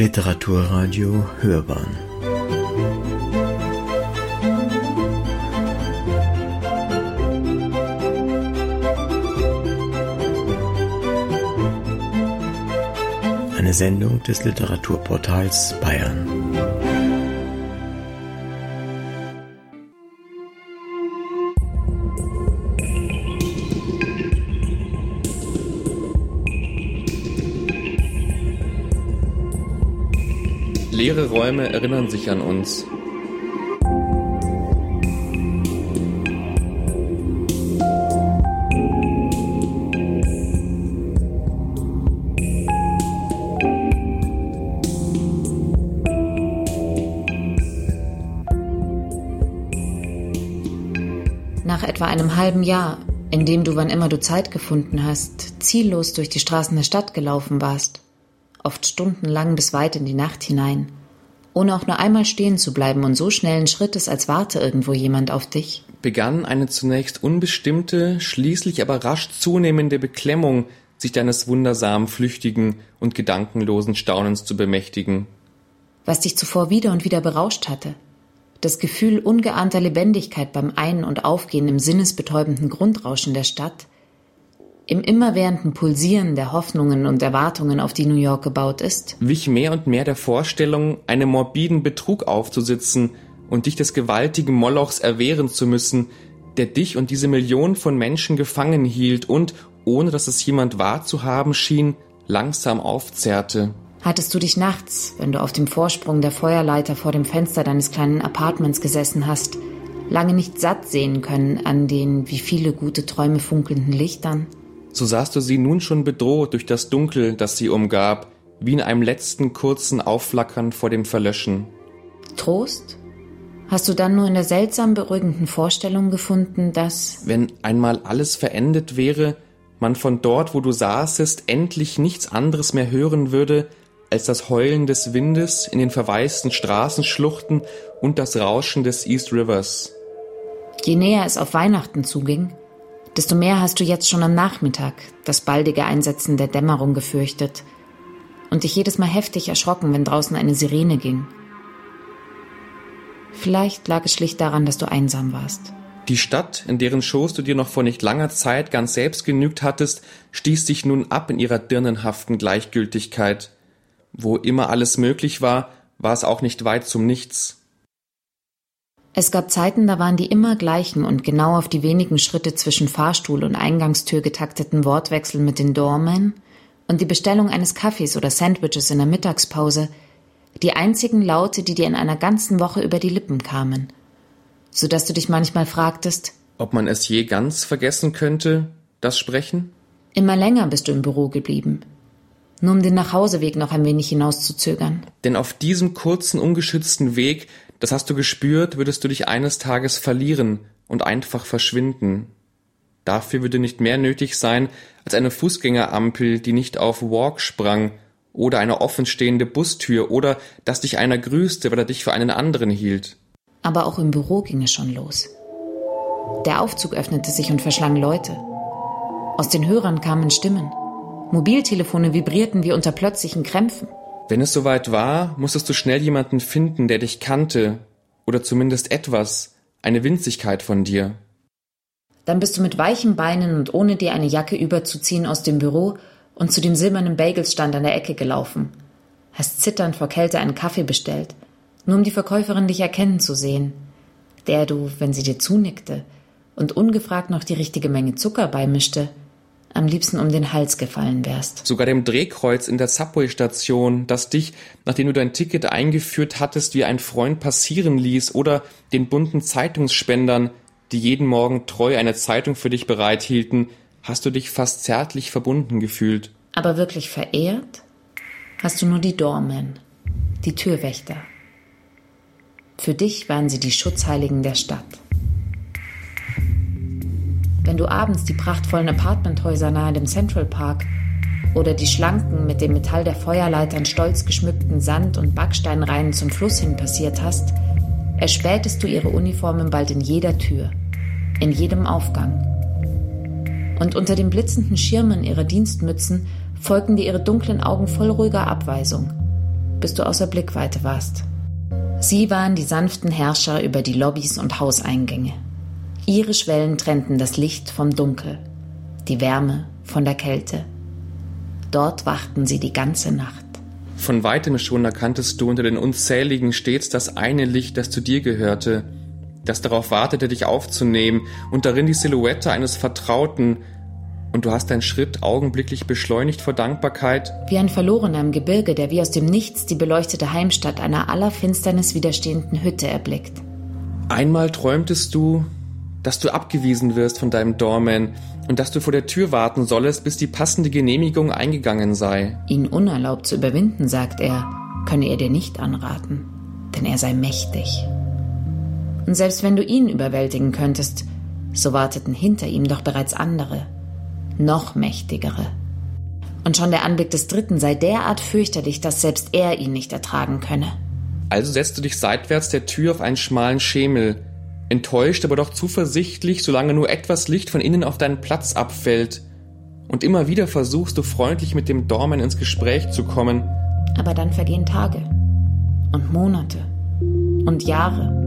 Literaturradio Hörbahn Eine Sendung des Literaturportals Bayern. Leere Räume erinnern sich an uns. Nach etwa einem halben Jahr, in dem du, wann immer du Zeit gefunden hast, ziellos durch die Straßen der Stadt gelaufen warst, oft stundenlang bis weit in die Nacht hinein, ohne auch nur einmal stehen zu bleiben und so schnellen Schrittes, als warte irgendwo jemand auf dich, begann eine zunächst unbestimmte, schließlich aber rasch zunehmende Beklemmung, sich deines wundersam flüchtigen und gedankenlosen Staunens zu bemächtigen. Was dich zuvor wieder und wieder berauscht hatte, das Gefühl ungeahnter Lebendigkeit beim Ein- und Aufgehen im sinnesbetäubenden Grundrauschen der Stadt, im immerwährenden Pulsieren der Hoffnungen und Erwartungen, auf die New York gebaut ist, wich mehr und mehr der Vorstellung, einem morbiden Betrug aufzusitzen und dich des gewaltigen Molochs erwehren zu müssen, der dich und diese Millionen von Menschen gefangen hielt und, ohne dass es jemand wahrzuhaben schien, langsam aufzerrte. Hattest du dich nachts, wenn du auf dem Vorsprung der Feuerleiter vor dem Fenster deines kleinen Apartments gesessen hast, lange nicht satt sehen können an den wie viele gute Träume funkelnden Lichtern? So sahst du sie nun schon bedroht durch das Dunkel, das sie umgab, wie in einem letzten kurzen Aufflackern vor dem Verlöschen. Trost? Hast du dann nur in der seltsam beruhigenden Vorstellung gefunden, dass, wenn einmal alles verendet wäre, man von dort, wo du saßest, endlich nichts anderes mehr hören würde, als das Heulen des Windes in den verwaisten Straßenschluchten und das Rauschen des East Rivers. Je näher es auf Weihnachten zuging, desto mehr hast du jetzt schon am Nachmittag das baldige Einsetzen der Dämmerung gefürchtet und dich jedes Mal heftig erschrocken, wenn draußen eine Sirene ging. Vielleicht lag es schlicht daran, dass du einsam warst. Die Stadt, in deren Schoß du dir noch vor nicht langer Zeit ganz selbst genügt hattest, stieß dich nun ab in ihrer dirnenhaften Gleichgültigkeit. Wo immer alles möglich war, war es auch nicht weit zum Nichts. Es gab Zeiten, da waren die immer gleichen und genau auf die wenigen Schritte zwischen Fahrstuhl und Eingangstür getakteten Wortwechsel mit den Doormen und die Bestellung eines Kaffees oder Sandwiches in der Mittagspause die einzigen Laute, die dir in einer ganzen Woche über die Lippen kamen, so dass du dich manchmal fragtest, ob man es je ganz vergessen könnte, das Sprechen? Immer länger bist du im Büro geblieben, nur um den Nachhauseweg noch ein wenig hinauszuzögern. Denn auf diesem kurzen, ungeschützten Weg das hast du gespürt, würdest du dich eines Tages verlieren und einfach verschwinden. Dafür würde nicht mehr nötig sein als eine Fußgängerampel, die nicht auf Walk sprang, oder eine offenstehende Bustür, oder dass dich einer grüßte, weil er dich für einen anderen hielt. Aber auch im Büro ging es schon los. Der Aufzug öffnete sich und verschlang Leute. Aus den Hörern kamen Stimmen. Mobiltelefone vibrierten wie unter plötzlichen Krämpfen. Wenn es soweit war, musstest du schnell jemanden finden, der dich kannte, oder zumindest etwas, eine Winzigkeit von dir. Dann bist du mit weichen Beinen und ohne dir eine Jacke überzuziehen aus dem Büro und zu dem silbernen Bagelsstand an der Ecke gelaufen. Hast zitternd vor Kälte einen Kaffee bestellt, nur um die Verkäuferin dich erkennen zu sehen, der du, wenn sie dir zunickte und ungefragt noch die richtige Menge Zucker beimischte, am liebsten um den Hals gefallen wärst. Sogar dem Drehkreuz in der Subway-Station, das dich, nachdem du dein Ticket eingeführt hattest, wie ein Freund passieren ließ, oder den bunten Zeitungsspendern, die jeden Morgen treu eine Zeitung für dich bereithielten, hast du dich fast zärtlich verbunden gefühlt. Aber wirklich verehrt hast du nur die Doormen, die Türwächter. Für dich waren sie die Schutzheiligen der Stadt. Wenn du abends die prachtvollen Apartmenthäuser nahe dem Central Park oder die schlanken, mit dem Metall der Feuerleitern stolz geschmückten Sand- und Backsteinreihen zum Fluss hin passiert hast, erspähtest du ihre Uniformen bald in jeder Tür, in jedem Aufgang. Und unter den blitzenden Schirmen ihrer Dienstmützen folgten dir ihre dunklen Augen voll ruhiger Abweisung, bis du außer Blickweite warst. Sie waren die sanften Herrscher über die Lobbys und Hauseingänge. Ihre Schwellen trennten das Licht vom Dunkel, die Wärme von der Kälte. Dort wachten sie die ganze Nacht. Von weitem schon erkanntest du unter den unzähligen stets das eine Licht, das zu dir gehörte, das darauf wartete, dich aufzunehmen, und darin die Silhouette eines Vertrauten, und du hast deinen Schritt augenblicklich beschleunigt vor Dankbarkeit. Wie ein Verlorener im Gebirge, der wie aus dem Nichts die beleuchtete Heimstatt einer aller Finsternis widerstehenden Hütte erblickt. Einmal träumtest du, dass du abgewiesen wirst von deinem Doorman und dass du vor der Tür warten sollest, bis die passende Genehmigung eingegangen sei. Ihn unerlaubt zu überwinden, sagt er, könne er dir nicht anraten, denn er sei mächtig. Und selbst wenn du ihn überwältigen könntest, so warteten hinter ihm doch bereits andere, noch mächtigere. Und schon der Anblick des Dritten sei derart fürchterlich, dass selbst er ihn nicht ertragen könne. Also setzt du dich seitwärts der Tür auf einen schmalen Schemel, enttäuscht, aber doch zuversichtlich, solange nur etwas Licht von innen auf deinen Platz abfällt. Und immer wieder versuchst du freundlich mit dem Dormen ins Gespräch zu kommen. Aber dann vergehen Tage und Monate und Jahre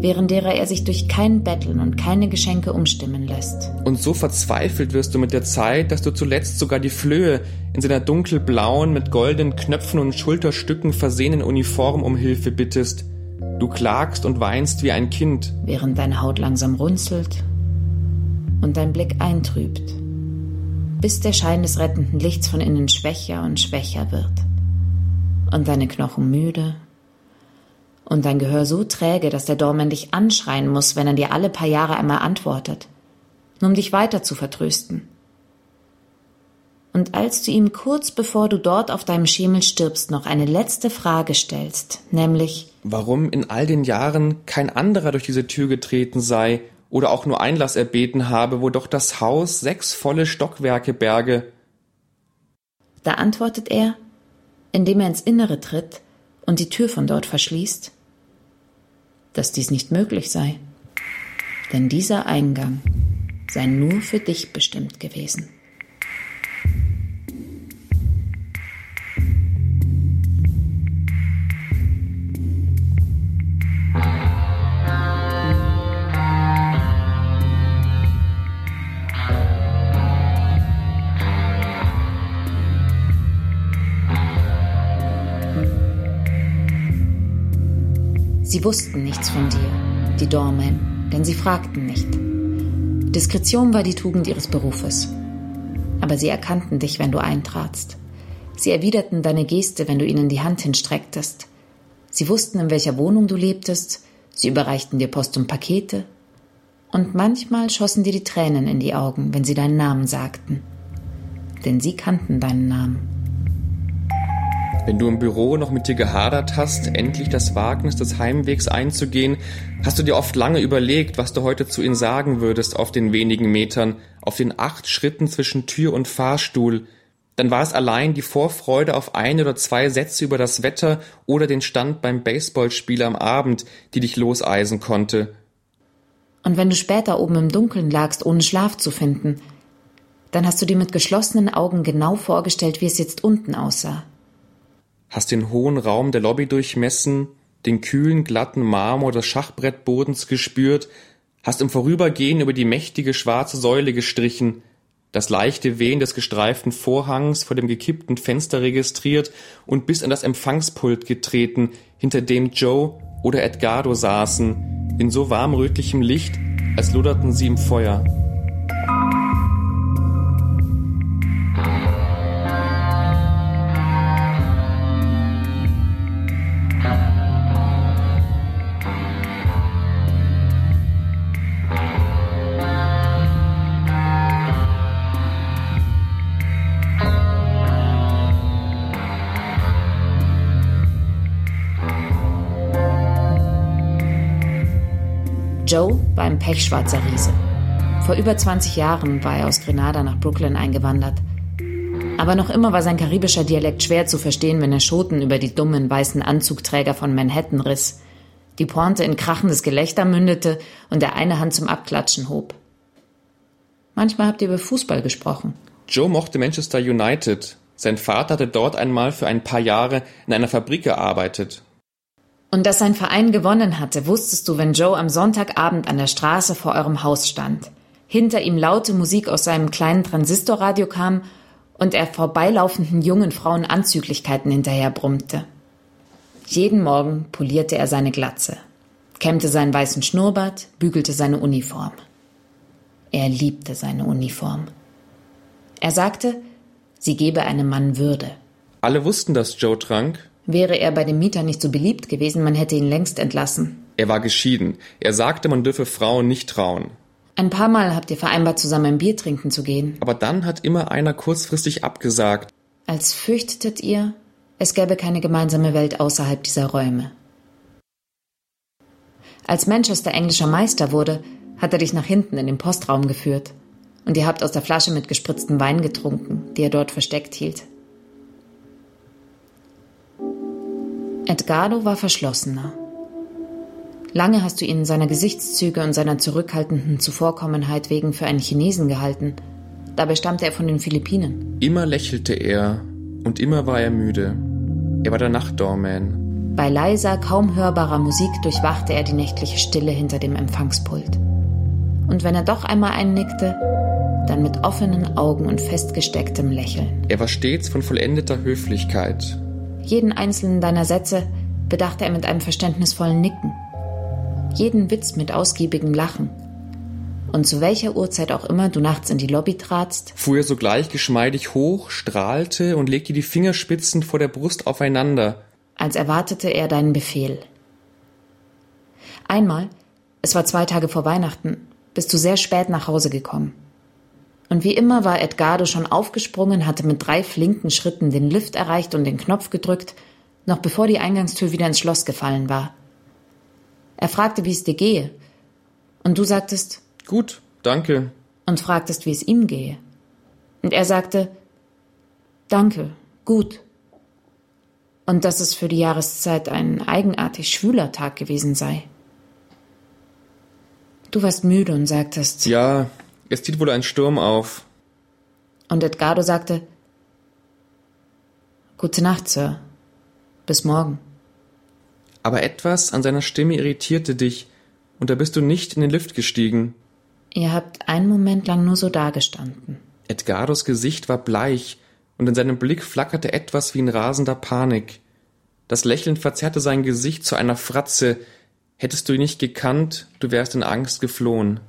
während derer er sich durch kein Betteln und keine Geschenke umstimmen lässt. Und so verzweifelt wirst du mit der Zeit, dass du zuletzt sogar die Flöhe in seiner dunkelblauen, mit goldenen Knöpfen und Schulterstücken versehenen Uniform um Hilfe bittest. Du klagst und weinst wie ein Kind. Während deine Haut langsam runzelt und dein Blick eintrübt, bis der Schein des rettenden Lichts von innen schwächer und schwächer wird und deine Knochen müde und dein Gehör so träge, dass der Dorman dich anschreien muss, wenn er dir alle paar Jahre einmal antwortet, nur um dich weiter zu vertrösten. Und als du ihm kurz bevor du dort auf deinem Schemel stirbst, noch eine letzte Frage stellst, nämlich Warum in all den Jahren kein anderer durch diese Tür getreten sei oder auch nur Einlass erbeten habe, wo doch das Haus sechs volle Stockwerke berge. Da antwortet er, indem er ins Innere tritt und die Tür von dort verschließt dass dies nicht möglich sei, denn dieser Eingang sei nur für dich bestimmt gewesen. Sie wussten nichts von dir, die Dormen, denn sie fragten nicht. Diskretion war die Tugend ihres Berufes. Aber sie erkannten dich, wenn du eintratst. Sie erwiderten deine Geste, wenn du ihnen die Hand hinstrecktest. Sie wussten, in welcher Wohnung du lebtest, sie überreichten dir Post und Pakete, und manchmal schossen dir die Tränen in die Augen, wenn sie deinen Namen sagten. Denn sie kannten deinen Namen. Wenn du im Büro noch mit dir gehadert hast, endlich das Wagnis des Heimwegs einzugehen, hast du dir oft lange überlegt, was du heute zu ihnen sagen würdest auf den wenigen Metern, auf den acht Schritten zwischen Tür und Fahrstuhl. Dann war es allein die Vorfreude auf ein oder zwei Sätze über das Wetter oder den Stand beim Baseballspiel am Abend, die dich loseisen konnte. Und wenn du später oben im Dunkeln lagst, ohne Schlaf zu finden, dann hast du dir mit geschlossenen Augen genau vorgestellt, wie es jetzt unten aussah hast den hohen Raum der Lobby durchmessen, den kühlen, glatten Marmor des Schachbrettbodens gespürt, hast im Vorübergehen über die mächtige schwarze Säule gestrichen, das leichte Wehen des gestreiften Vorhangs vor dem gekippten Fenster registriert und bis an das Empfangspult getreten, hinter dem Joe oder Edgardo saßen, in so warmrötlichem Licht, als luderten sie im Feuer. Joe war ein pechschwarzer Riese. Vor über 20 Jahren war er aus Grenada nach Brooklyn eingewandert. Aber noch immer war sein karibischer Dialekt schwer zu verstehen, wenn er Schoten über die dummen weißen Anzugträger von Manhattan riss, die Pointe in krachendes Gelächter mündete und der eine Hand zum Abklatschen hob. Manchmal habt ihr über Fußball gesprochen. Joe mochte Manchester United, Sein Vater hatte dort einmal für ein paar Jahre in einer Fabrik gearbeitet. Und dass sein Verein gewonnen hatte, wusstest du, wenn Joe am Sonntagabend an der Straße vor eurem Haus stand. Hinter ihm laute Musik aus seinem kleinen Transistorradio kam und er vorbeilaufenden jungen Frauen Anzüglichkeiten hinterher brummte. Jeden Morgen polierte er seine Glatze, kämmte seinen weißen Schnurrbart, bügelte seine Uniform. Er liebte seine Uniform. Er sagte, sie gebe einem Mann Würde. Alle wussten, dass Joe trank. Wäre er bei dem Mieter nicht so beliebt gewesen, man hätte ihn längst entlassen. Er war geschieden. Er sagte, man dürfe Frauen nicht trauen. Ein paar Mal habt ihr vereinbart, zusammen ein Bier trinken zu gehen. Aber dann hat immer einer kurzfristig abgesagt. Als fürchtetet ihr, es gäbe keine gemeinsame Welt außerhalb dieser Räume. Als Manchester englischer Meister wurde, hat er dich nach hinten in den Postraum geführt. Und ihr habt aus der Flasche mit gespritztem Wein getrunken, die er dort versteckt hielt. Edgardo war verschlossener. Lange hast du ihn seiner Gesichtszüge und seiner zurückhaltenden Zuvorkommenheit wegen für einen Chinesen gehalten. Dabei stammte er von den Philippinen. Immer lächelte er und immer war er müde. Er war der Nachtdorman. Bei leiser, kaum hörbarer Musik durchwachte er die nächtliche Stille hinter dem Empfangspult. Und wenn er doch einmal einnickte, dann mit offenen Augen und festgestecktem Lächeln. Er war stets von vollendeter Höflichkeit. Jeden einzelnen deiner Sätze bedachte er mit einem verständnisvollen Nicken. Jeden Witz mit ausgiebigem Lachen. Und zu welcher Uhrzeit auch immer du nachts in die Lobby tratst, fuhr er sogleich geschmeidig hoch, strahlte und legte die Fingerspitzen vor der Brust aufeinander, als erwartete er deinen Befehl. Einmal, es war zwei Tage vor Weihnachten, bist du sehr spät nach Hause gekommen. Und wie immer war Edgardo schon aufgesprungen, hatte mit drei flinken Schritten den Lift erreicht und den Knopf gedrückt, noch bevor die Eingangstür wieder ins Schloss gefallen war. Er fragte, wie es dir gehe. Und du sagtest, Gut, danke. Und fragtest, wie es ihm gehe. Und er sagte, Danke, gut. Und dass es für die Jahreszeit ein eigenartig schwüler Tag gewesen sei. Du warst müde und sagtest, Ja, es zieht wohl ein Sturm auf. Und Edgardo sagte, Gute Nacht, Sir. Bis morgen. Aber etwas an seiner Stimme irritierte dich, und da bist du nicht in den Lift gestiegen. Ihr habt einen Moment lang nur so dagestanden. Edgardos Gesicht war bleich, und in seinem Blick flackerte etwas wie in rasender Panik. Das Lächeln verzerrte sein Gesicht zu einer Fratze. Hättest du ihn nicht gekannt, du wärst in Angst geflohen.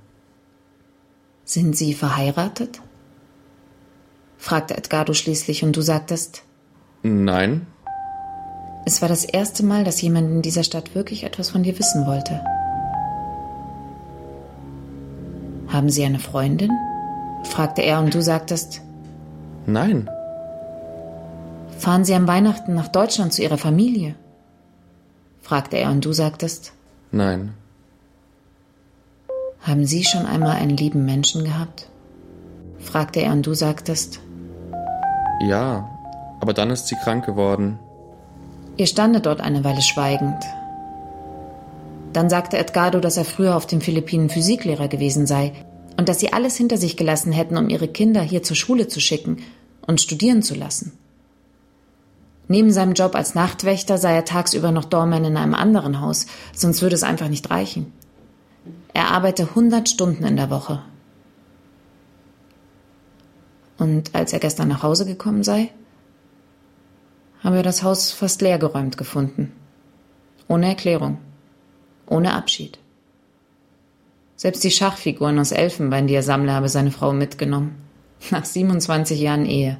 Sind Sie verheiratet? fragte Edgardo schließlich, und du sagtest Nein. Es war das erste Mal, dass jemand in dieser Stadt wirklich etwas von dir wissen wollte. Haben Sie eine Freundin? fragte er, und du sagtest Nein. Fahren Sie am Weihnachten nach Deutschland zu Ihrer Familie? fragte er, und du sagtest Nein. Haben Sie schon einmal einen lieben Menschen gehabt? fragte er, und du sagtest Ja, aber dann ist sie krank geworden. Ihr standet dort eine Weile schweigend. Dann sagte Edgardo, dass er früher auf den Philippinen Physiklehrer gewesen sei und dass sie alles hinter sich gelassen hätten, um ihre Kinder hier zur Schule zu schicken und studieren zu lassen. Neben seinem Job als Nachtwächter sei er tagsüber noch Doorman in einem anderen Haus, sonst würde es einfach nicht reichen. Er arbeite 100 Stunden in der Woche. Und als er gestern nach Hause gekommen sei, habe er das Haus fast leergeräumt gefunden. Ohne Erklärung. Ohne Abschied. Selbst die Schachfiguren aus Elfenbein, die er sammle, habe seine Frau mitgenommen. Nach 27 Jahren Ehe.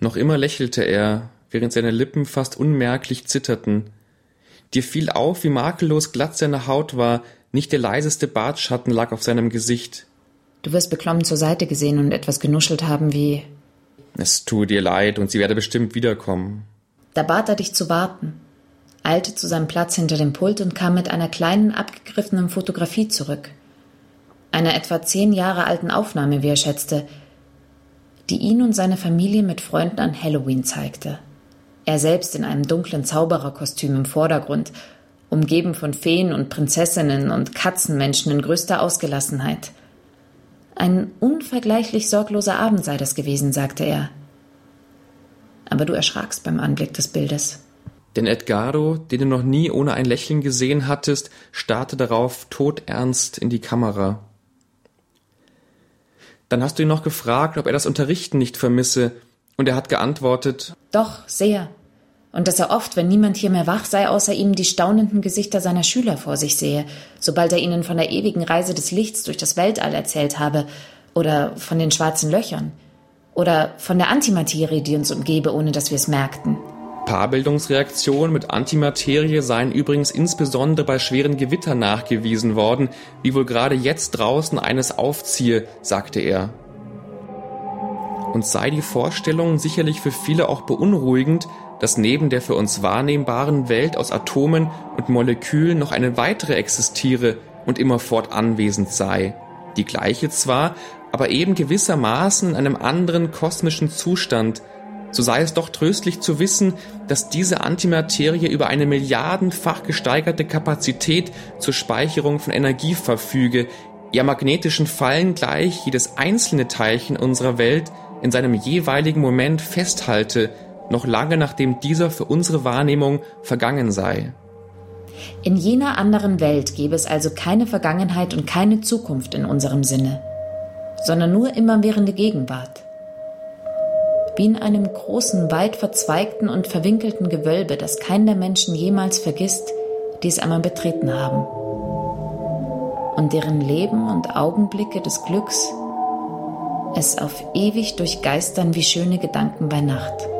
Noch immer lächelte er, während seine Lippen fast unmerklich zitterten. Dir fiel auf, wie makellos glatt seine Haut war, nicht der leiseste Bartschatten lag auf seinem Gesicht. Du wirst beklommen zur Seite gesehen und etwas genuschelt haben wie Es tue dir leid und sie werde bestimmt wiederkommen. Da bat er dich zu warten, eilte zu seinem Platz hinter dem Pult und kam mit einer kleinen, abgegriffenen Fotografie zurück. Einer etwa zehn Jahre alten Aufnahme, wie er schätzte, die ihn und seine Familie mit Freunden an Halloween zeigte. Er selbst in einem dunklen Zaubererkostüm im Vordergrund, umgeben von Feen und Prinzessinnen und Katzenmenschen in größter Ausgelassenheit. Ein unvergleichlich sorgloser Abend sei das gewesen, sagte er. Aber du erschrakst beim Anblick des Bildes. Denn Edgardo, den du noch nie ohne ein Lächeln gesehen hattest, starrte darauf todernst in die Kamera. Dann hast du ihn noch gefragt, ob er das Unterrichten nicht vermisse, und er hat geantwortet Doch, sehr. Und dass er oft, wenn niemand hier mehr wach sei, außer ihm die staunenden Gesichter seiner Schüler vor sich sehe, sobald er ihnen von der ewigen Reise des Lichts durch das Weltall erzählt habe, oder von den schwarzen Löchern, oder von der Antimaterie, die uns umgebe, ohne dass wir es merkten. Paarbildungsreaktionen mit Antimaterie seien übrigens insbesondere bei schweren Gewittern nachgewiesen worden, wie wohl gerade jetzt draußen eines aufziehe, sagte er. Und sei die Vorstellung sicherlich für viele auch beunruhigend, dass neben der für uns wahrnehmbaren Welt aus Atomen und Molekülen noch eine weitere existiere und immerfort anwesend sei. Die gleiche zwar, aber eben gewissermaßen in einem anderen kosmischen Zustand, so sei es doch tröstlich zu wissen, dass diese Antimaterie über eine milliardenfach gesteigerte Kapazität zur Speicherung von Energie verfüge, ihr magnetischen Fallen gleich jedes einzelne Teilchen unserer Welt in seinem jeweiligen Moment festhalte, noch lange nachdem dieser für unsere Wahrnehmung vergangen sei. In jener anderen Welt gäbe es also keine Vergangenheit und keine Zukunft in unserem Sinne, sondern nur immerwährende Gegenwart wie in einem großen, weit verzweigten und verwinkelten Gewölbe, das kein der Menschen jemals vergisst, die es einmal betreten haben. Und deren Leben und Augenblicke des Glücks es auf ewig durchgeistern wie schöne Gedanken bei Nacht.